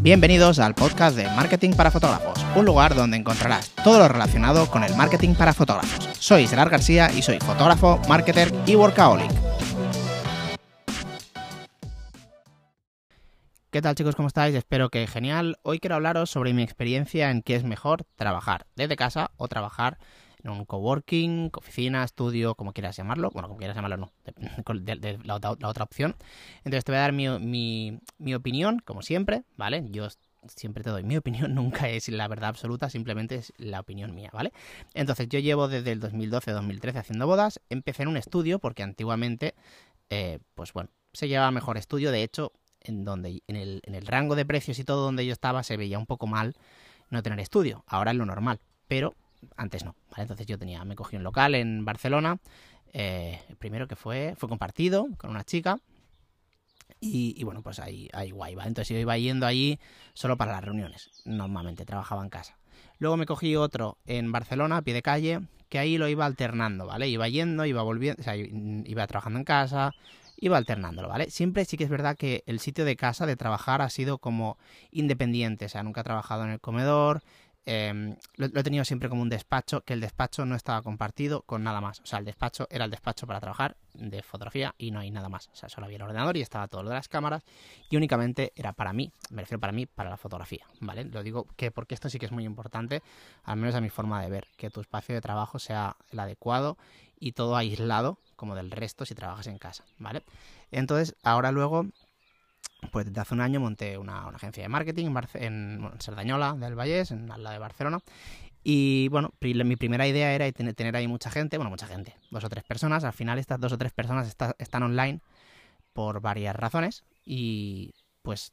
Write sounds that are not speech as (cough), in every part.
Bienvenidos al podcast de Marketing para Fotógrafos, un lugar donde encontrarás todo lo relacionado con el marketing para fotógrafos. Soy Gerard García y soy fotógrafo, marketer y workaholic. ¿Qué tal chicos? ¿Cómo estáis? Espero que genial. Hoy quiero hablaros sobre mi experiencia en qué es mejor trabajar desde casa o trabajar un coworking, oficina, estudio, como quieras llamarlo. Bueno, como quieras llamarlo, no, de, la, otra opción. Entonces te voy a dar mi, mi, mi opinión, como siempre, ¿vale? Yo siempre te doy mi (laughs) opinión, nunca es la verdad absoluta, simplemente es la opinión mía, ¿vale? Entonces yo llevo desde el 2012-2013 haciendo bodas, empecé en un estudio porque antiguamente, eh, pues bueno, se llevaba mejor estudio, de hecho, en donde en el, en el rango de precios y todo donde yo estaba se veía un poco mal no tener estudio, ahora es lo normal, pero antes no, ¿vale? Entonces yo tenía, me cogí un local en Barcelona, eh, el primero que fue, fue compartido con una chica, y, bueno, pues ahí, ahí guay. Entonces yo iba yendo allí solo para las reuniones, normalmente trabajaba en casa. Luego me cogí otro en Barcelona, a pie de calle, que ahí lo iba alternando, ¿vale? Iba yendo, iba volviendo, o sea, iba trabajando en casa, iba alternándolo, ¿vale? Siempre sí que es verdad que el sitio de casa, de trabajar, ha sido como independiente, o sea, nunca he trabajado en el comedor, eh, lo, lo, he tenido siempre como un despacho, que el despacho no estaba compartido con nada más. O sea, el despacho era el despacho para trabajar de fotografía y no hay nada más. O sea, solo había el ordenador y estaba todo lo de las cámaras y únicamente era para mí, me refiero para mí, para la fotografía, ¿vale? Lo digo que porque esto sí que es muy importante, al menos a mi forma de ver, que tu espacio de trabajo sea el adecuado y todo aislado como del resto si trabajas en casa, ¿vale? Entonces, ahora luego pues desde hace un año monté una, una agencia de marketing en, Barce en, bueno, en Cerdañola del Vallés, en la de Barcelona. Y bueno, mi primera idea era tener, ahí mucha gente, bueno, mucha gente, dos o tres personas. Al final estas dos o tres personas está, están online por varias razones y pues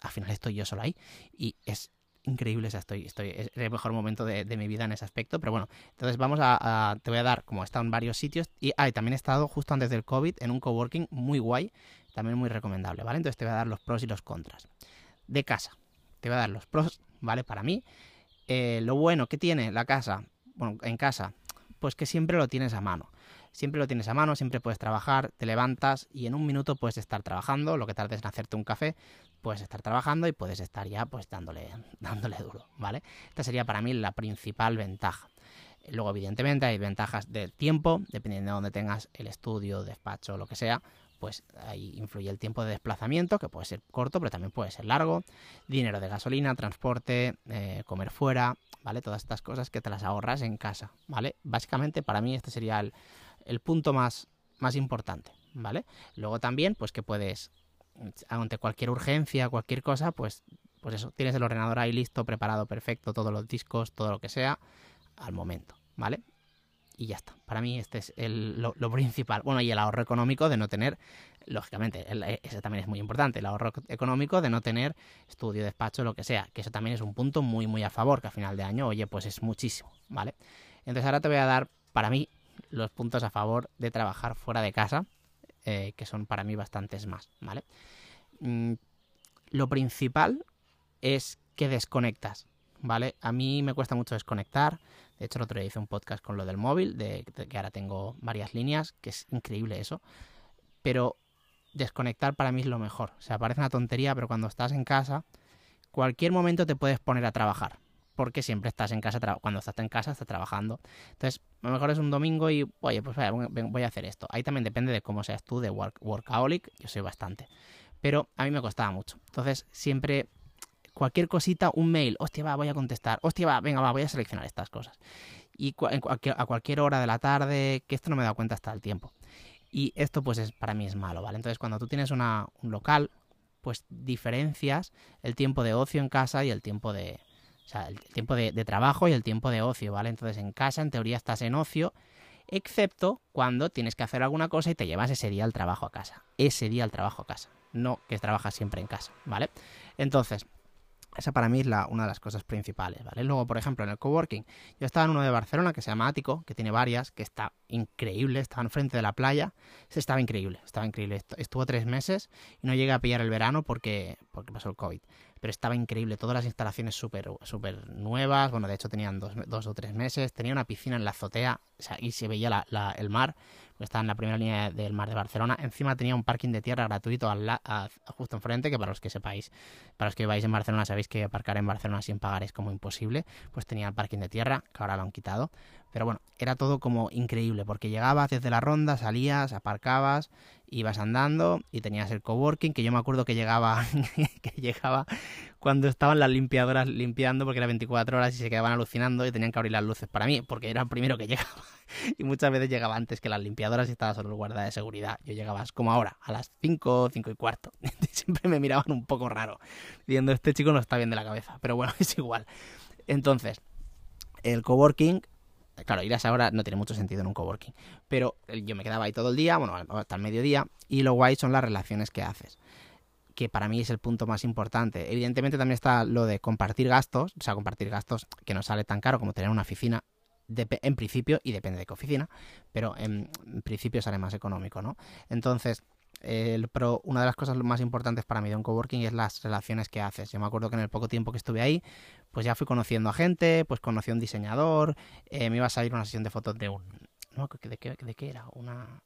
al final estoy yo solo ahí. Y es increíble, o sea, estoy, estoy, es el mejor momento de, de mi vida en ese aspecto. Pero bueno, entonces vamos a, a, te voy a dar, como he estado en varios sitios, y ah, y también he estado justo antes del COVID en un coworking muy guay, también muy recomendable, ¿vale? Entonces te voy a dar los pros y los contras. De casa, te voy a dar los pros, ¿vale? Para mí, eh, lo bueno que tiene la casa, bueno, en casa, pues que siempre lo tienes a mano. Siempre lo tienes a mano, siempre puedes trabajar, te levantas y en un minuto puedes estar trabajando, lo que tardes en hacerte un café, puedes estar trabajando y puedes estar ya pues dándole, (laughs) dándole duro, ¿vale? Esta sería para mí la principal ventaja. Luego, evidentemente, hay ventajas de tiempo, dependiendo de dónde tengas el estudio, despacho, lo que sea, pues ahí influye el tiempo de desplazamiento, que puede ser corto, pero también puede ser largo, dinero de gasolina, transporte, eh, comer fuera, ¿vale? Todas estas cosas que te las ahorras en casa, ¿vale? Básicamente para mí este sería el, el punto más, más importante, ¿vale? Luego también, pues que puedes, ante cualquier urgencia, cualquier cosa, pues, pues eso, tienes el ordenador ahí listo, preparado, perfecto, todos los discos, todo lo que sea, al momento, ¿vale? Y ya está. Para mí este es el, lo, principal. Bueno, y el ahorro económico de no tener, lógicamente, el, ese también es muy importante, el ahorro económico de no tener estudio, despacho, lo que sea, que eso también es un punto muy, muy a favor, que a final de año, oye, pues es muchísimo, ¿vale? Entonces ahora te voy a dar, para mí, los puntos a favor de trabajar fuera de casa, eh, que son para mí bastantes más, ¿vale? Mm, lo principal es que desconectas, ¿vale? A mí me cuesta mucho desconectar. De hecho, el otro día hice un podcast con lo del móvil, de, que ahora tengo varias líneas, que es increíble eso. Pero desconectar para mí es lo mejor. O sea, parece una tontería, pero cuando estás en casa, cualquier momento te puedes poner a trabajar. Porque siempre estás en casa, cuando estás en casa estás trabajando. Entonces, a lo mejor es un domingo y, oye, pues voy a hacer esto. Ahí también depende de cómo seas tú, de work, workaholic. Yo soy bastante. Pero a mí me costaba mucho. Entonces, siempre cualquier cosita, un mail, hostia, va, voy a contestar, hostia, va, venga, va, voy a seleccionar estas cosas. Y a cualquier hora de la tarde, que esto no me da cuenta hasta el tiempo. Y esto pues es, para mí es malo, ¿vale? Entonces cuando tú tienes una, un local, pues diferencias el tiempo de ocio en casa y el tiempo de... O sea, el tiempo de, de trabajo y el tiempo de ocio, ¿vale? Entonces en casa en teoría estás en ocio, excepto cuando tienes que hacer alguna cosa y te llevas ese día al trabajo a casa. Ese día al trabajo a casa. No que trabajas siempre en casa, ¿vale? Entonces, esa para mí es la, una de las cosas principales, ¿vale? Luego, por ejemplo, en el coworking, yo estaba en uno de Barcelona que se llama Ático, que tiene varias, que está increíble, estaba enfrente de la playa, ese estaba increíble, estaba increíble. Estuvo tres meses y no llegué a pillar el verano porque, porque pasó el COVID, pero estaba increíble, todas las instalaciones súper super nuevas, bueno, de hecho tenían dos, dos, o tres meses, tenía una piscina en la azotea o sea, y se veía el mar, está en la primera línea del mar de Barcelona. Encima tenía un parking de tierra gratuito al justo enfrente, que para los que sepáis, para los que vais en Barcelona sabéis que aparcar en Barcelona sin pagar es como imposible. Pues tenía el parking de tierra, que ahora lo han quitado. Pero bueno, era todo como increíble, porque llegabas desde la ronda, salías, aparcabas, ibas andando y tenías el coworking, que yo me acuerdo que llegaba, (laughs) que llegaba cuando estaban las limpiadoras limpiando, porque era 24 horas y se quedaban alucinando y tenían que abrir las luces para mí, porque era el primero que (laughs) llegaba. Y muchas veces llegaba antes que las limpiadoras y estaba solo el guarda de seguridad. Yo llegaba como ahora, a las 5, 5 y cuarto. (laughs) Siempre me miraban un poco raro, diciendo, este chico no está bien de la cabeza, pero bueno, es igual. Entonces, el coworking Claro, ir a esa hora no tiene mucho sentido en un coworking. Pero yo me quedaba ahí todo el día, bueno, hasta el mediodía, y lo guay son las relaciones que haces. Que para mí es el punto más importante. Evidentemente también está lo de compartir gastos, o sea, compartir gastos que no sale tan caro como tener una oficina en principio, y depende de qué oficina, pero en principio sale más económico, ¿no? Entonces, pero una de las cosas más importantes para mí de un coworking es las relaciones que haces. Yo me acuerdo que en el poco tiempo que estuve ahí, pues ya fui conociendo a gente, pues conocí a un diseñador, eh, me iba a salir una sesión de fotos de un... No, ¿de qué, de qué era? Una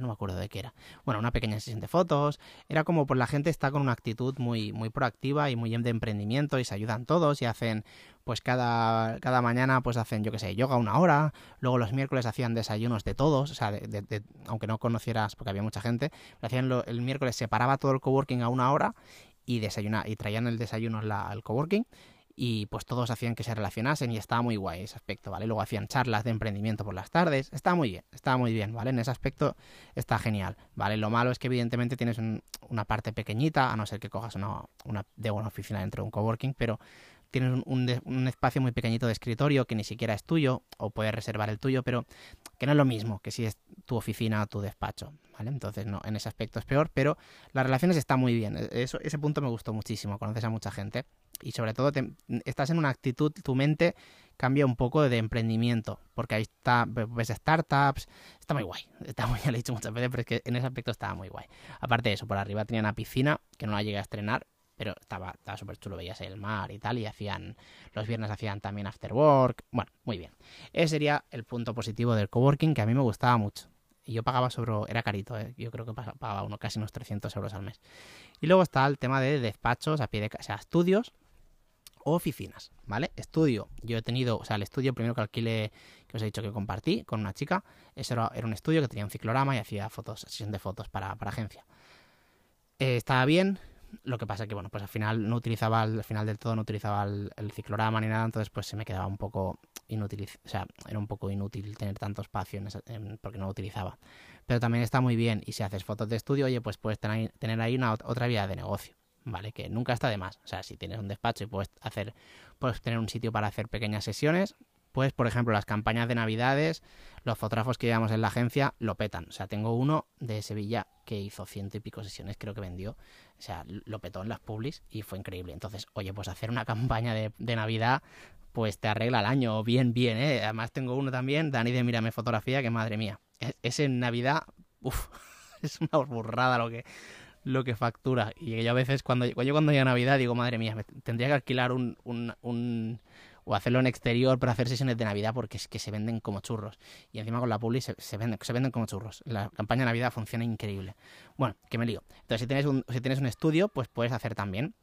no me acuerdo de qué era. Bueno, una pequeña sesión de fotos. Era como pues la gente está con una actitud muy, muy proactiva y muy de emprendimiento y se ayudan todos y hacen, pues cada, cada mañana pues hacen, yo qué sé, yoga una hora. Luego los miércoles hacían desayunos de todos, o sea, de, aunque no conocieras, porque había mucha gente, hacían el miércoles separaba todo el coworking a una hora y desayuna, y traían el desayuno al coworking y pues todos hacían que se relacionasen y estaba muy guay ese aspecto, ¿vale? Luego hacían charlas de emprendimiento por las tardes, está muy bien, está muy bien, ¿vale? En ese aspecto está genial, ¿vale? Lo malo es que evidentemente tienes una parte pequeñita, a no ser que cojas una, una de una oficina dentro de un coworking, pero tienes un, un, espacio muy pequeñito de escritorio que ni siquiera es tuyo, o puedes reservar el tuyo, pero que no es lo mismo que si es tu oficina o tu despacho, ¿vale? Entonces, no, en ese aspecto es peor, pero las relaciones están muy bien. E, eso, ese punto me gustó muchísimo, conoces a mucha gente y sobre todo estás en una actitud, tu mente cambia un poco de emprendimiento, porque ahí está, ves startups, está muy guay, (laughs) está muy, ya lo he dicho muchas veces, pero es que en ese aspecto estaba muy guay. Aparte de eso, por arriba tenía una piscina que no la llegué a estrenar, pero estaba estaba súper chulo, veías el mar y tal, y hacían, los viernes hacían también after work, bueno, muy bien. Ese sería el punto positivo del coworking que a mí me gustaba mucho. Y yo pagaba sobre, era carito, ¿eh? yo creo que pagaba uno, casi unos 300 euros al mes. Y luego está el tema de despachos a pie de casa, estudios o oficinas, ¿vale? Estudio, yo he tenido, o sea, el estudio primero que alquilé, que os he dicho que compartí con una chica, ese era, un estudio que tenía un ciclorama y hacía fotos, sesión de fotos para, para agencia. Eh, estaba bien, lo que pasa que, bueno, pues al final no utilizaba, al final del todo no utilizaba el, ciclorama ni nada, entonces pues se me quedaba un poco inútil, o sea, era un poco inútil tener tanto espacio en porque no lo utilizaba. Pero también está muy bien y si haces fotos de estudio, oye, pues puedes tener, tener ahí una otra vía de negocio, ¿vale? Que nunca está de más. O sea, si tienes un despacho y puedes hacer, puedes tener un sitio para hacer pequeñas sesiones, pues, por ejemplo, las campañas de Navidades, los fotógrafos que llevamos en la agencia lo petan. O sea, tengo uno de Sevilla que hizo ciento y pico sesiones, creo que vendió. O sea, lo petó en las publis y fue increíble. Entonces, oye, pues hacer una (laughs) campaña de, Navidad, pues te arregla el año bien, bien, ¿eh? Además tengo uno también, Dani de Mírame Fotografía, que madre mía. Es, es en Navidad, uff, (laughs) es una burrada lo que, lo que factura. Y yo a veces, cuando, yo cuando llega Navidad, digo, madre mía, tendría que alquilar un, un o hacerlo en exterior para hacer sesiones de Navidad porque es que se venden como churros. Y encima con la publi se, venden, se venden como churros. La campaña de Navidad funciona increíble. Bueno, que me lío. Entonces, si tienes un, si tienes un estudio, pues puedes hacer también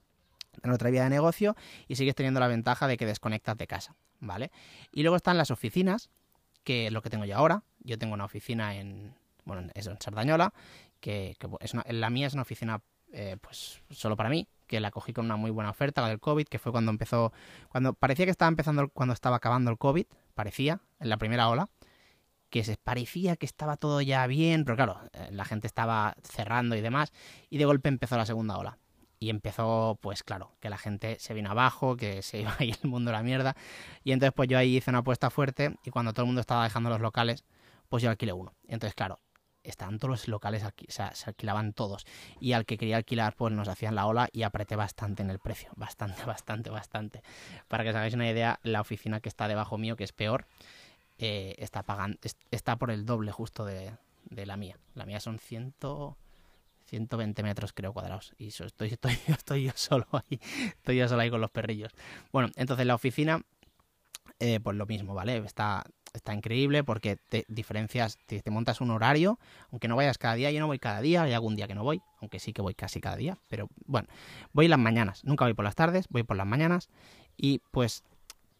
en otra vía de negocio y sigues teniendo la ventaja de que desconectas de casa, ¿vale? Y luego están las oficinas, que es lo que tengo yo ahora. Yo tengo una oficina en, bueno, es en Sardañola, que, es la mía es una oficina eh, pues solo para mí, que la cogí con una muy buena oferta, del COVID, que fue cuando empezó, cuando parecía que estaba empezando, cuando estaba acabando el COVID, parecía, en la primera ola, que se parecía que estaba todo ya bien, pero claro, eh, la gente estaba cerrando y demás, y de golpe empezó la segunda ola. Y empezó, pues claro, que la gente se vino abajo, que se (laughs) iba ahí el mundo a la mierda. Y entonces pues yo ahí hice una apuesta fuerte y cuando todo el mundo estaba dejando los locales, pues yo alquilé uno. Entonces, claro, estaban todos los locales, aquí, o sea, se alquilaban todos. Y al que quería alquilar, pues nos hacían la ola y apreté bastante en el precio. (laughs) Bastante, bastante, bastante. Para que os hagáis una idea, la oficina que está debajo mío, que es peor, eh, está pagando, está por el doble justo de, la mía. La mía son 100, 120 metros, creo, cuadrados. Y estoy, (laughs) estoy, estoy yo solo ahí. Estoy yo solo ahí con los perrillos. Bueno, entonces la oficina, eh, pues lo mismo, ¿vale? Está está increíble porque te diferencias, te, montas un horario, aunque no vayas cada día, yo no voy cada día, hay algún día que no voy, aunque sí que voy casi cada día, pero bueno, voy las mañanas, nunca voy por las tardes, voy por las mañanas y pues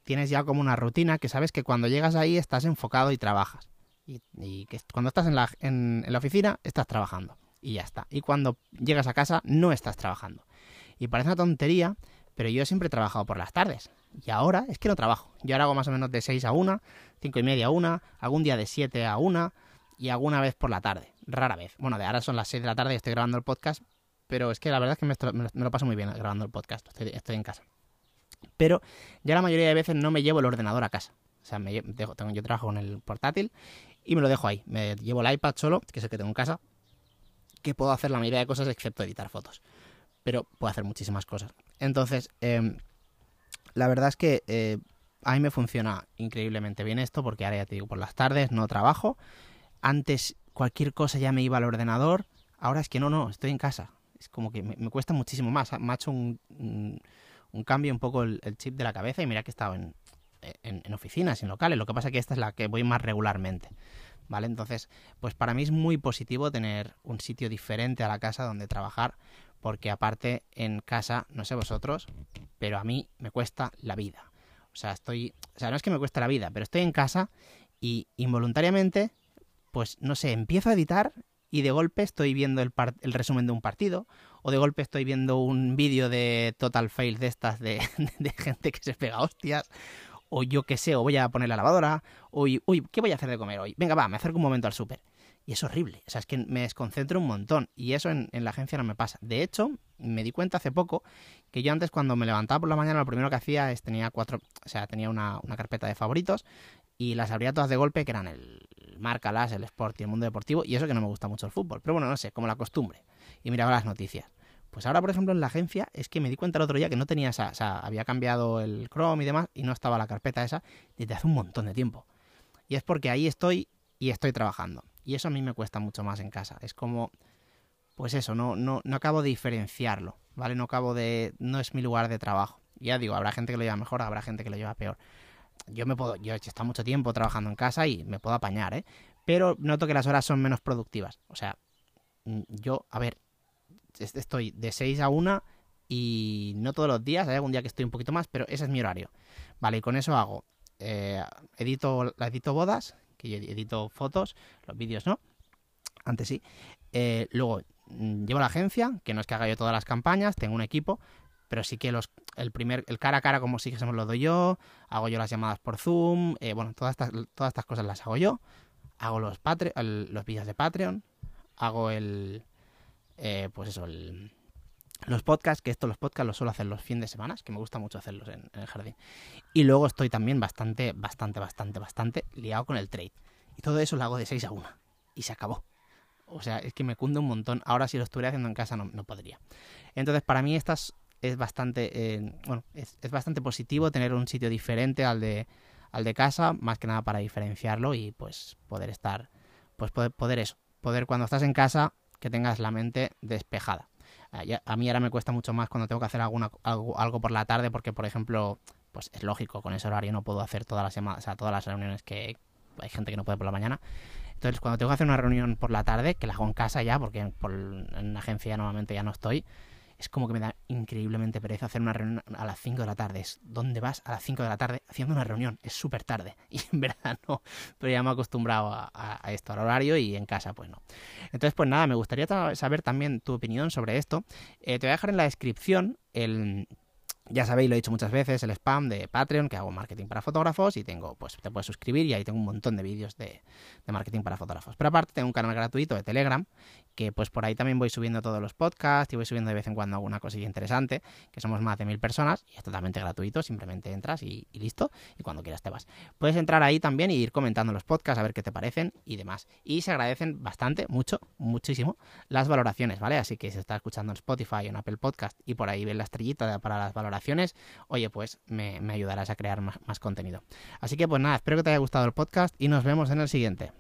tienes ya como una rutina que sabes que cuando llegas ahí estás enfocado y trabajas. Y, que cuando estás en la, en la oficina estás trabajando y ya está. Y cuando llegas a casa no estás trabajando. Y parece una tontería, pero yo siempre he trabajado por las tardes. Y ahora es que no trabajo. Yo ahora hago más o menos de 6 a 1, 5 y media a 1, algún día de 7 a 1 y alguna vez por la tarde. Rara vez. Bueno, de ahora son las 6 de la tarde y estoy grabando el podcast. Pero es que la verdad es que me, lo paso muy bien grabando el podcast. Estoy, en casa. Pero ya la mayoría de veces no me llevo el ordenador a casa. O sea, me tengo, yo trabajo con el portátil y me lo dejo ahí. Me llevo el iPad solo, que es el que tengo en casa, que puedo hacer la mayoría de cosas excepto editar fotos. Pero puedo hacer muchísimas cosas. Entonces, eh, la verdad es que eh, a mí me funciona increíblemente bien esto porque ahora ya te digo, por las tardes no trabajo. Antes cualquier cosa ya me iba al ordenador. Ahora es que no, no, estoy en casa. Es como que me, cuesta muchísimo más. Me ha hecho un, un, cambio un poco el, chip de la cabeza y mira que he estado en, en, oficinas, en locales. Lo que pasa es que esta es la que voy más regularmente. ¿Vale? Entonces, pues para mí es muy positivo tener un sitio diferente a la casa donde trabajar porque aparte en casa, no sé vosotros, pero a mí me cuesta la vida. O sea, estoy, o sea, no es que me cueste la vida, pero estoy en casa y involuntariamente, pues no sé, empiezo a editar y de golpe estoy viendo el, resumen de un partido, o de golpe estoy viendo un vídeo de Total Fail de estas de, (laughs) gente que se pega hostias, o yo qué sé, o voy a poner la lavadora, o uy, ¿qué voy a hacer de comer hoy? Venga, va, me acerco un momento al súper. Y es horrible. O sea, es que me desconcentro un montón. Y eso en, la agencia no me pasa. De hecho, me di cuenta hace poco que yo antes cuando me levantaba por la mañana lo primero que hacía es tenía cuatro, o sea, tenía una, carpeta de favoritos y las abría todas de golpe que eran el Marcalas, el Sport y el mundo deportivo. Y eso que no me gusta mucho el fútbol. Pero bueno, no sé, como la costumbre. Y miraba las noticias. Pues ahora, por ejemplo, en la agencia es que me di cuenta el otro día que no tenía esa, o sea, había cambiado el Chrome y demás y no estaba la carpeta esa desde hace un montón de tiempo. Y es porque ahí estoy y estoy trabajando. Y eso a mí me cuesta mucho más en casa. Es como, pues eso, no, no, no acabo de diferenciarlo, ¿vale? No acabo de, no es mi lugar de trabajo. Ya digo, habrá gente que lo lleva mejor, habrá gente que lo lleva peor. Yo me puedo, yo he estado mucho tiempo trabajando en casa y me puedo apañar, ¿eh? Pero noto que las horas son menos productivas. O sea, mm, yo, a ver, estoy de 6 a 1 y no todos los días, hay algún día que estoy un poquito más, pero ese es mi horario. Vale, y con eso hago, eh, edito, edito bodas, que yo edito fotos, los vídeos no, antes sí. Eh, luego mm, llevo la agencia, que no es que haga yo todas las campañas, tengo un equipo, pero sí que los el primer el cara a cara como sí que se me lo doy yo, hago yo las llamadas por Zoom, eh, bueno, todas estas, todas estas cosas las hago yo, hago los los vídeos de Patreon, hago el eh, pues eso, el, los podcasts, que esto los podcasts los suelo hacer los fines de semana, que me gusta mucho hacerlos en, el jardín. Y luego estoy también bastante, bastante, bastante, bastante liado con el trade. Y todo eso lo hago de 6 a 1. Y se acabó. O sea, es que me cunde un montón. Ahora si lo estuviera haciendo en casa no, no podría. Entonces, para mí estas es bastante, eh, bueno, es, bastante positivo tener un sitio diferente al de, al de casa, más que nada para diferenciarlo y pues poder estar, pues poder, poder eso, poder cuando estás en casa que tengas la mente despejada. A mí ahora me cuesta mucho más cuando tengo que hacer alguna, algo, algo por la tarde porque, por ejemplo, pues es lógico, con ese horario no puedo hacer todas las o sea, todas las reuniones que hay gente que no puede por la mañana. Entonces, cuando tengo que hacer una reunión por la tarde, que la hago en casa ya, porque por, en agencia normalmente ya no estoy, es como que me da increíblemente pereza hacer una reunión a las 5 de la tarde. Es, ¿Dónde vas a las 5 de la tarde haciendo una reunión? Es súper tarde. (laughs) Y en verdad no. Pero ya me he acostumbrado a, esto, al horario y en casa pues no. Entonces pues nada, me gustaría saber también tu opinión sobre esto. Eh, te voy a dejar en la descripción el ya sabéis, lo he dicho muchas veces, el spam de Patreon, que hago marketing para fotógrafos y tengo, pues te puedes suscribir y ahí tengo un montón de vídeos de, marketing para fotógrafos. Pero aparte tengo un canal gratuito de Telegram, que pues por ahí también voy subiendo todos los podcasts y voy subiendo de vez en cuando alguna cosilla interesante, que somos más de mil personas y es totalmente gratuito, simplemente entras y, listo, y cuando quieras te vas. Puedes entrar ahí también y ir comentando los podcasts, a ver qué te parecen y demás. Y se agradecen bastante, mucho, muchísimo las valoraciones, ¿vale? Así que si estás escuchando en Spotify o en Apple Podcast y por ahí ves la estrellita para las valoraciones, oye, pues me, ayudarás a crear más, más contenido. Así que pues nada, espero que te haya gustado el podcast y nos vemos en el siguiente.